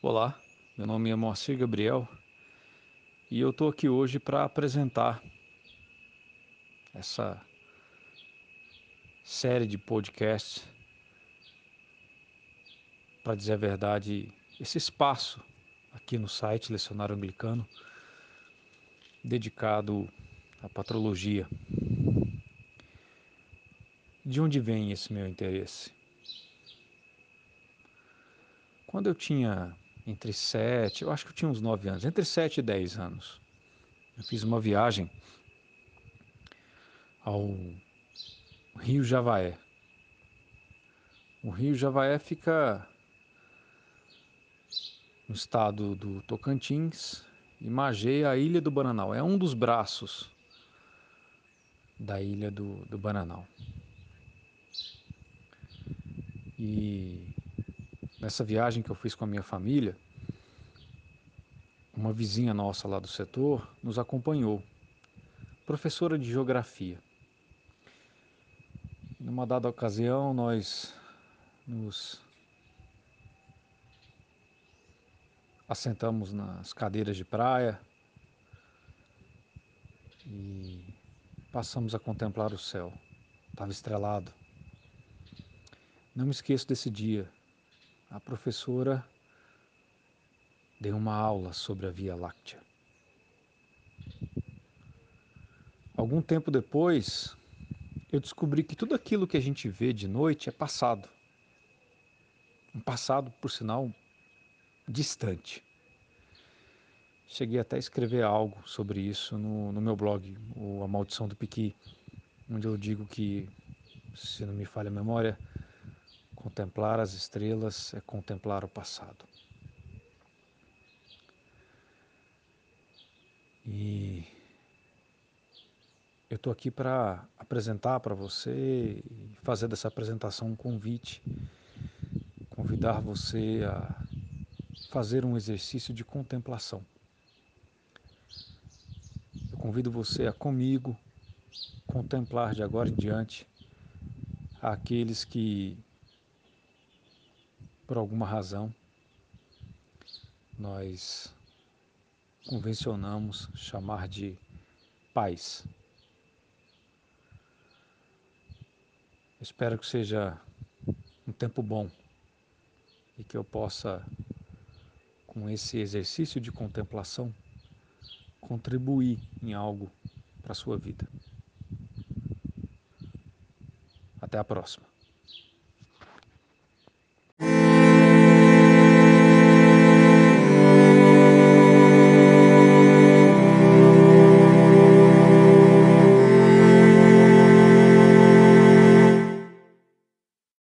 Olá, meu nome é Moacir Gabriel e eu estou aqui hoje para apresentar essa série de podcasts. Para dizer a verdade, esse espaço aqui no site Lecionário Anglicano dedicado à patrologia. De onde vem esse meu interesse? Quando eu tinha entre 7, eu acho que eu tinha uns 9 anos, entre 7 e 10 anos. Eu fiz uma viagem ao Rio Javaé. O Rio Javaé fica no estado do Tocantins e margeia a Ilha do Bananal. É um dos braços da Ilha do, do Bananal. E nessa viagem que eu fiz com a minha família, uma vizinha nossa lá do setor nos acompanhou, professora de geografia. Numa dada ocasião, nós nos assentamos nas cadeiras de praia e passamos a contemplar o céu. Estava estrelado. Não me esqueço desse dia. A professora dei uma aula sobre a Via Láctea. Algum tempo depois, eu descobri que tudo aquilo que a gente vê de noite é passado. Um passado, por sinal, distante. Cheguei até a escrever algo sobre isso no, no meu blog, A Maldição do Piqui, onde eu digo que, se não me falha a memória, contemplar as estrelas é contemplar o passado. E eu estou aqui para apresentar para você fazer dessa apresentação um convite, convidar você a fazer um exercício de contemplação. Eu convido você a comigo contemplar de agora em diante aqueles que, por alguma razão, nós convencionamos chamar de paz. Espero que seja um tempo bom e que eu possa, com esse exercício de contemplação, contribuir em algo para a sua vida. Até a próxima.